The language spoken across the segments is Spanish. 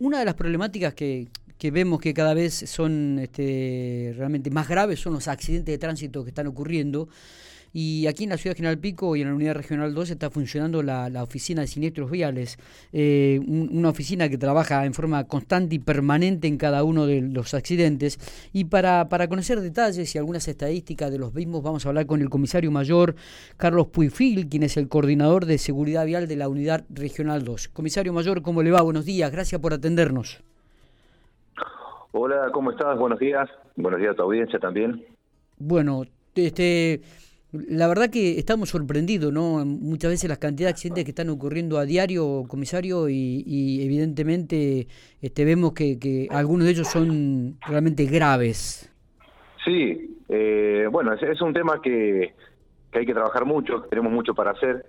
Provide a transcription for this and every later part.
una de las problemáticas que, que vemos que cada vez son este, realmente más graves son los accidentes de tránsito que están ocurriendo. Y aquí en la ciudad de General Pico y en la unidad regional 2 está funcionando la, oficina de siniestros viales, eh, una oficina que trabaja en forma constante y permanente en cada uno de los accidentes. Y para, para conocer detalles y algunas estadísticas de los mismos, vamos a hablar con el comisario mayor Carlos Puifil, quien es el coordinador de seguridad vial de la unidad regional 2. Comisario mayor, ¿cómo le va? Buenos días, gracias por atendernos. Hola, ¿cómo estás? Buenos días. Buenos días a tu audiencia también. Bueno, este la verdad que estamos sorprendidos, ¿no? Muchas veces las cantidades de accidentes que están ocurriendo a diario, comisario, y, evidentemente este, vemos que, algunos de ellos son realmente graves. Sí, eh, bueno, es, un tema que, hay que trabajar mucho, tenemos mucho para hacer.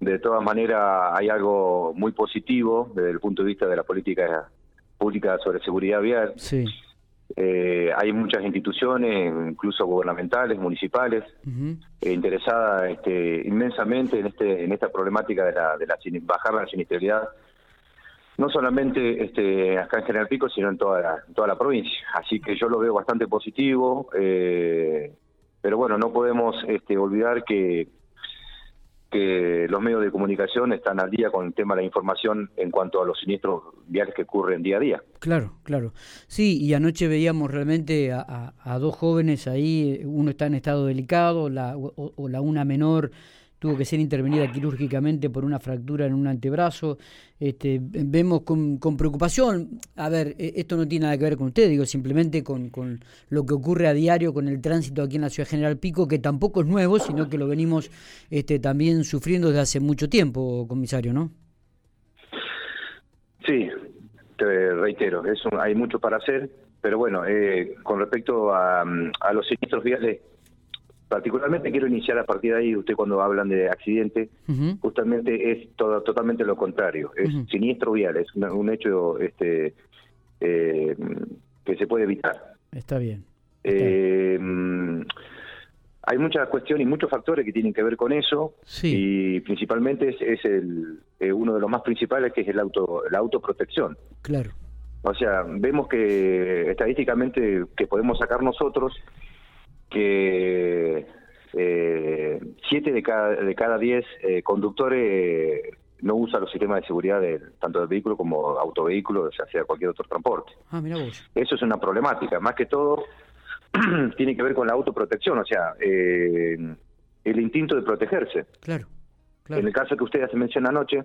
De todas maneras, hay algo muy positivo desde el punto de vista de la política pública sobre seguridad vial. Sí eh, hay muchas instituciones, incluso gubernamentales, municipales, eh, interesadas este, inmensamente en este en esta problemática de la, de la bajar la sinistralidad, no solamente este, acá en General Pico, sino en toda la, toda la provincia. Así que yo lo veo bastante positivo, eh, pero bueno, no podemos este, olvidar que que los medios de comunicación están al día con el tema de la información en cuanto a los siniestros viales que ocurren día a día. Claro, claro. Sí, y anoche veíamos realmente a, dos jóvenes ahí, uno está en estado delicado, la, o la una menor tuvo que ser intervenida quirúrgicamente por una fractura en un antebrazo. Este, vemos con, preocupación, a ver, e, esto no tiene nada que ver con usted, digo, simplemente con, con, lo que ocurre a diario con el tránsito aquí en la ciudad General Pico, que tampoco es nuevo, sino que lo venimos este, también sufriendo desde hace mucho tiempo, comisario, ¿no? Sí, te reitero, eso, hay mucho para hacer, pero bueno, eh, con respecto a, a los siniestros viales, particularmente quiero iniciar a partir de ahí, usted cuando hablan de accidente, justamente es todo, totalmente lo contrario, es siniestro vial, es un, hecho este eh, que se puede evitar. Está bien. Eh, hay muchas cuestiones y muchos factores que tienen que ver con eso y principalmente es, el eh, uno de los más principales que es el auto la autoprotección. Claro. O sea, vemos que estadísticamente que podemos sacar nosotros que eh, siete de cada, de cada diez eh, conductores eh, no usan los sistemas de seguridad de, tanto del vehículo como autovehículo, ya sea cualquier otro transporte. Ah, mira vos. Eso es una problemática. Más que todo, tiene que ver con la autoprotección, o sea, eh, el instinto de protegerse. Claro, En el caso que usted hace mención anoche,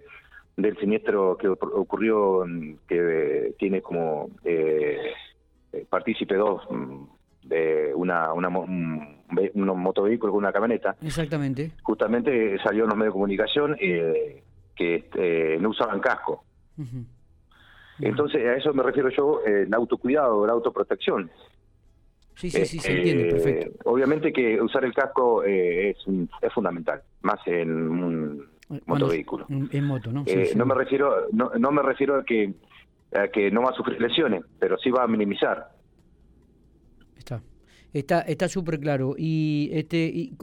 del siniestro que ocurrió, que tiene como eh, partícipe dos de una, una un, un motovehículo con una camioneta. Exactamente. Justamente salió en los medios de comunicación eh, que eh, no usaban casco. Entonces, a eso me refiero yo, eh, el autocuidado, la autoprotección. Sí, sí, sí, se entiende, perfecto. Obviamente que usar el casco es, es fundamental, más en un motovehículo. En moto, ¿no? no me refiero no, no me refiero a que a que no va a sufrir lesiones, pero sí va a minimizar. Está está súper claro. Y este y,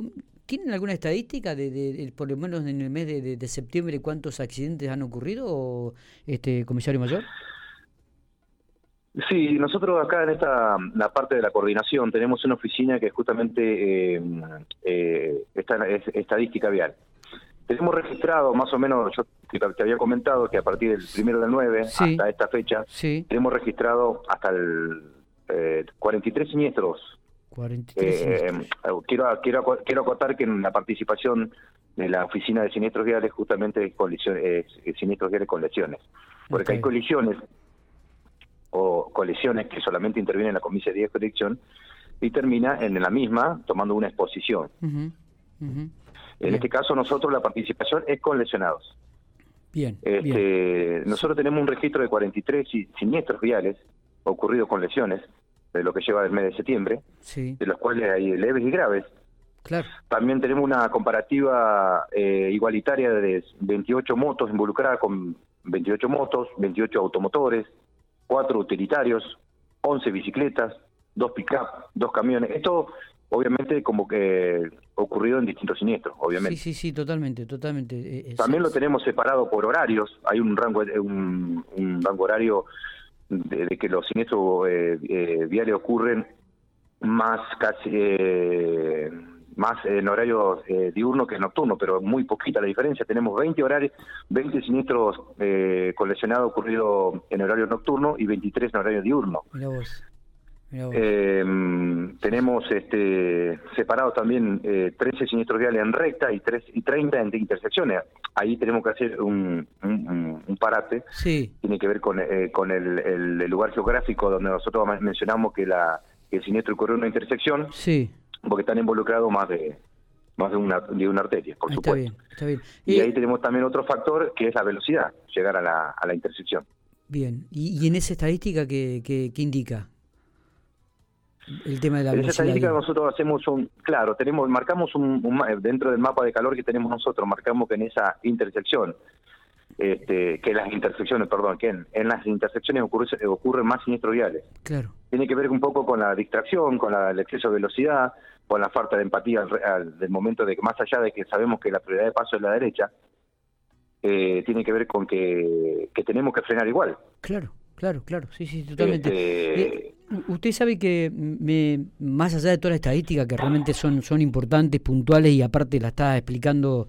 ¿Tienen alguna estadística de, por lo menos en el mes de, septiembre cuántos accidentes han ocurrido, este comisario mayor? Sí, nosotros acá en esta la parte de la coordinación tenemos una oficina que justamente eh, eh, está, es estadística vial. Tenemos registrado más o menos, yo te, había comentado que a partir del primero del 9 hasta esta fecha, tenemos registrado hasta el eh, 43 siniestros 43 eh, quiero, quiero, quiero acotar que en la participación de la Oficina de Siniestros Viales justamente es, siniestros viales con lesiones. Porque hay colisiones o colisiones que solamente interviene en la comisaría de colección y termina en la misma tomando una exposición. En este caso nosotros la participación es con lesionados. Bien, este, Nosotros tenemos un registro de 43 siniestros viales ocurridos con lesiones de lo que lleva del mes de septiembre, de los cuales hay leves y graves. Claro. También tenemos una comparativa eh, igualitaria de 28 motos involucradas con 28 motos, 28 automotores, 4 utilitarios, 11 bicicletas, 2 pick-up, 2 camiones. Esto obviamente como que ocurrido en distintos siniestros, obviamente. Sí, sí, sí, totalmente, totalmente. Eh, También lo tenemos separado por horarios. Hay un rango, un, un rango horario de, que los siniestros eh, viales ocurren más casi más en horario eh, diurno que nocturno, pero muy poquita la diferencia. Tenemos 20 horarios, 20 siniestros eh, con lesionados ocurridos en horario nocturno y 23 en horario diurno. Eh, tenemos este, separados también eh, 13 siniestros viales en recta y, 3, y 30 en intersecciones. Ahí tenemos que hacer un, un, parate. Sí. Tiene que ver con, eh, con el, el, lugar geográfico donde nosotros mencionamos que, la, que el siniestro ocurrió en una intersección. Sí porque están involucrados más de más de una, de una arteria, por supuesto. Bien, está bien. Y, ahí tenemos también otro factor que es la velocidad, llegar a la, a la intersección. Bien, ¿y, en esa estadística qué, qué, indica? El tema de la en esa estadística nosotros hacemos un, claro, tenemos, marcamos un, dentro del mapa de calor que tenemos nosotros, marcamos que en esa intersección este, que las intersecciones, perdón, que en, las intersecciones ocurre, ocurren más siniestros viales. Claro. Tiene que ver un poco con la distracción, con el exceso de velocidad, con la falta de empatía del momento de que más allá de que sabemos que la prioridad de paso es la derecha, eh, tiene que ver con que, tenemos que frenar igual. Claro, claro, claro, sí, sí, totalmente. Este, eh, usted sabe que me, más allá de toda la estadística, que realmente son, son importantes, puntuales y aparte la está explicando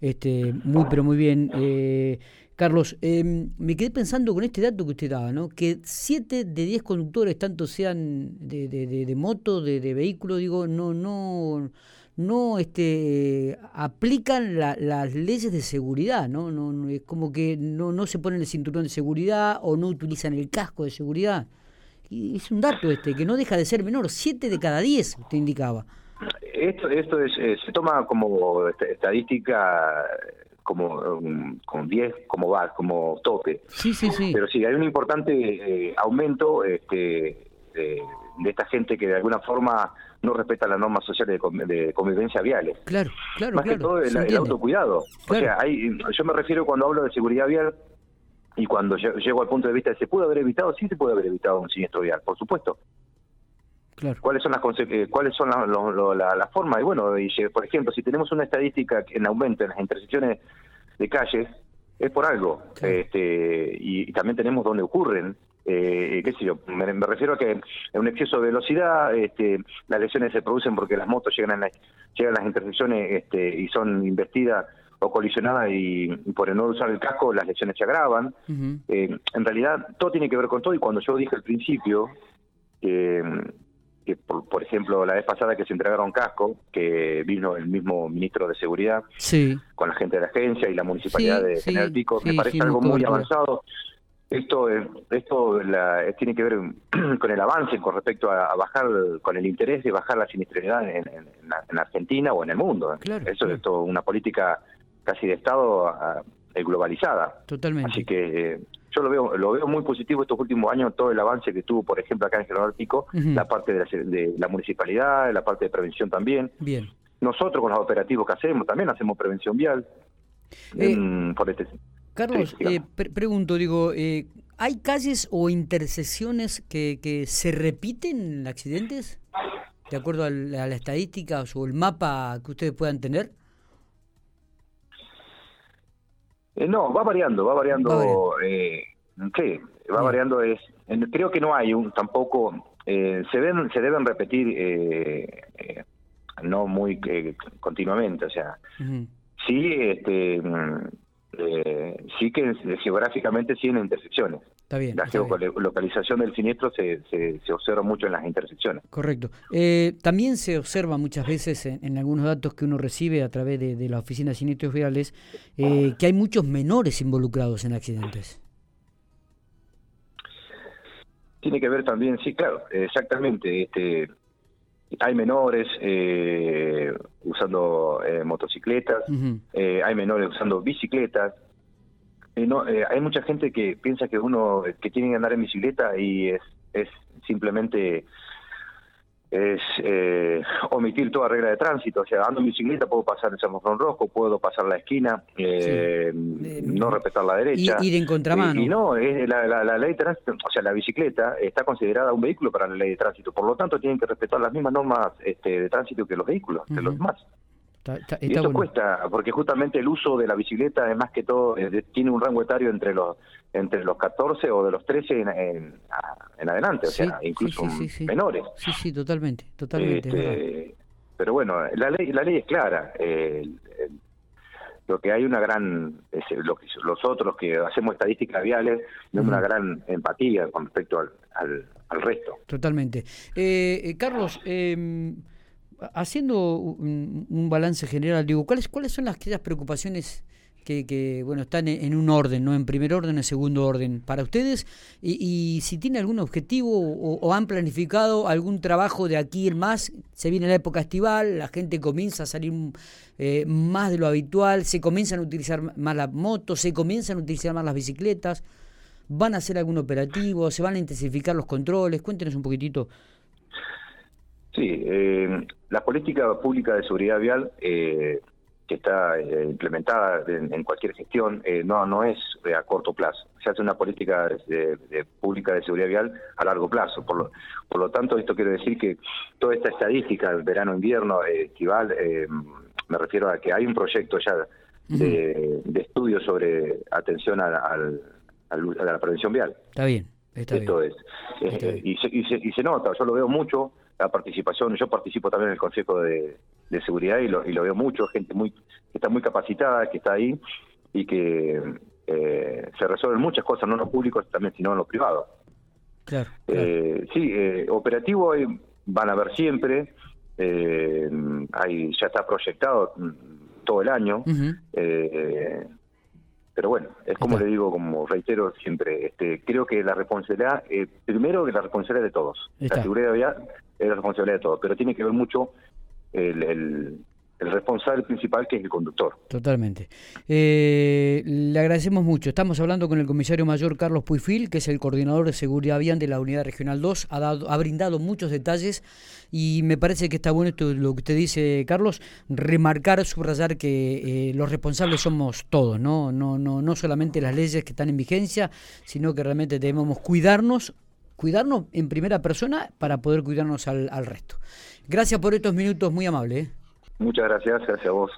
este, muy, pero muy bien. Eh, Carlos, em, me quedé pensando con este dato que usted daba, ¿no? Que 7 de 10 conductores, tanto sean de, de, de, moto, de, de vehículo, digo, no, no, no este, aplican las leyes de seguridad, ¿no? No, Es como que no, no se ponen el cinturón de seguridad o no utilizan el casco de seguridad. Y es un dato este, que no deja de ser menor. 7 de cada 10, usted indicaba. Esto, esto es, eh, se toma como estadística como um, con 10 como va, como tope. Sí, sí, sí. Pero sí, hay un importante eh, aumento este, de, esta gente que de alguna forma no respeta las normas sociales de, convivencia viales. Claro, claro, Más que todo el, autocuidado. O sea, hay, yo me refiero cuando hablo de seguridad vial y cuando llego al punto de vista de se pudo haber evitado, sí se puede haber evitado un siniestro vial, por supuesto. Cuáles son las eh, cuáles son las formas y bueno y, por ejemplo si tenemos una estadística en aumento en las intersecciones de calles es por algo. Este y, también tenemos donde ocurren eh, qué sé yo me, refiero a que en un exceso de velocidad este las lesiones se producen porque las motos llegan a llegan a las intersecciones este y son investidas o colisionadas y, por el no usar el casco las lesiones se agravan. Eh, en realidad todo tiene que ver con todo y cuando yo dije al principio que que por, ejemplo la vez pasada que se entregaron casco, que vino el mismo ministro de Seguridad con la gente de la agencia y la municipalidad de General Pico, me parece algo muy avanzado. Esto esto tiene que ver con el avance con respecto a, bajar, con el interés de bajar la siniestralidad en, en, Argentina o en el mundo. Eso es todo una política casi de Estado globalizada. Totalmente. Así que yo lo veo lo veo muy positivo estos últimos años, todo el avance que tuvo, por ejemplo, acá en General Pico, la parte de la, municipalidad, la parte de prevención también. Bien. Nosotros con los operativos que hacemos también hacemos prevención vial. Eh, este Carlos, eh, pregunto, digo, eh, ¿hay calles o intersecciones que, que se repiten accidentes? De acuerdo a la, estadística o el mapa que ustedes puedan tener. Eh, no, va variando, va variando. Eh, sí, va variando. Es, creo que no hay un tampoco. Eh, se ven, se deben repetir, eh, eh no muy continuamente. O sea, sí, este, mm, sí que geográficamente sí en intersecciones. Está bien. La geolocalización del siniestro se, se, observa mucho en las intersecciones. Correcto. Eh, también se observa muchas veces en, algunos datos que uno recibe a través de, la Oficina de Siniestros Viales eh, que hay muchos menores involucrados en accidentes. Tiene que ver también, sí, claro, exactamente. Este, hay menores eh, usando motocicletas, hay menores usando bicicletas, eh, no, eh, hay mucha gente que piensa que uno que tiene que andar en bicicleta y es, es simplemente es eh, omitir toda regla de tránsito. O sea, ando en bicicleta, puedo pasar el semáforo rojo, puedo pasar la esquina, no respetar la derecha. Ir en contramano. Y, no, es la, la, ley de tránsito, o sea, la bicicleta está considerada un vehículo para la ley de tránsito. Por lo tanto, tienen que respetar las mismas normas este, de tránsito que los vehículos, que los demás. y eso cuesta, porque justamente el uso de la bicicleta, además que todo, tiene un rango etario entre los entre los 14 o de los 13 en, en, adelante, o sea, incluso menores. Sí, sí, totalmente, totalmente. Este, pero bueno, la ley la ley es clara. lo que hay una gran, lo que, los otros que hacemos estadísticas viales, tenemos una gran empatía con respecto al, al, resto. Totalmente. Eh, eh Carlos, eh, haciendo un, balance general, digo, ¿cuáles, cuáles son las, aquellas preocupaciones que, que, bueno están en, un orden, no en primer orden, en segundo orden para ustedes? Y, si tiene algún objetivo o, han planificado algún trabajo de aquí en más, se viene la época estival, la gente comienza a salir eh, más de lo habitual, se comienzan a utilizar más las motos, se comienzan a utilizar más las bicicletas. ¿Van a hacer algún operativo? ¿Se van a intensificar los controles? Cuéntenos un poquitito Sí, eh, la política pública de seguridad vial eh, que está eh, implementada en, cualquier gestión no no es a corto plazo. Se hace una política de, pública de seguridad vial a largo plazo. Por lo, por lo tanto, esto quiere decir que toda esta estadística, verano, invierno, estival, me refiero a que hay un proyecto ya de, estudio sobre atención a, a la prevención vial. Está bien. Está Esto es. Y, se, y, se, y se nota, yo lo veo mucho la participación. Yo participo también en el Consejo de, Seguridad y lo, y lo, veo mucho, gente muy que está muy capacitada, que está ahí y que eh, se resuelven muchas cosas, no en lo público también, sino en lo privado. Claro, eh, sí, eh, operativo van a haber siempre, eh, hay, ya está proyectado mm, todo el año. pero bueno, es como le digo, como reitero siempre, este, creo que la responsabilidad, primero que la responsabilidad de todos. La seguridad es la responsabilidad de todos, pero tiene que ver mucho el, responsable principal que es el conductor. Totalmente. Eh, le agradecemos mucho. Estamos hablando con el comisario mayor Carlos Puifil, que es el coordinador de seguridad vial de la Unidad Regional 2. Ha, dado, ha brindado muchos detalles y me parece que está bueno esto, lo que usted dice, Carlos, remarcar, subrayar que eh, los responsables somos todos, ¿no? No, no, no solamente las leyes que están en vigencia, sino que realmente debemos cuidarnos cuidarnos en primera persona para poder cuidarnos al, resto. Gracias por estos minutos, muy amable. ¿eh? Muchas gracias, gracias a vos.